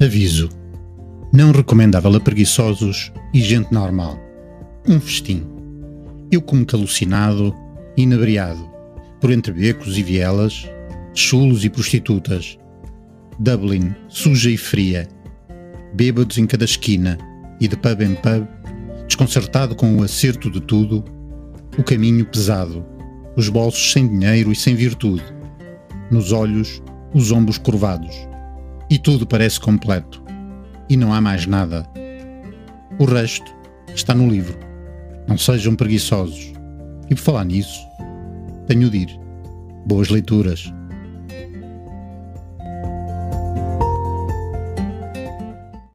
Aviso: não recomendável a preguiçosos e gente normal. Um festim. Eu como calucinado, inebriado, por entre becos e vielas, chulos e prostitutas. Dublin, suja e fria. Bêbados em cada esquina e de pub em pub, desconcertado com o acerto de tudo, o caminho pesado, os bolsos sem dinheiro e sem virtude, nos olhos, os ombros curvados. E tudo parece completo. E não há mais nada. O resto está no livro. Não sejam preguiçosos. E por falar nisso, tenho de ir. Boas leituras.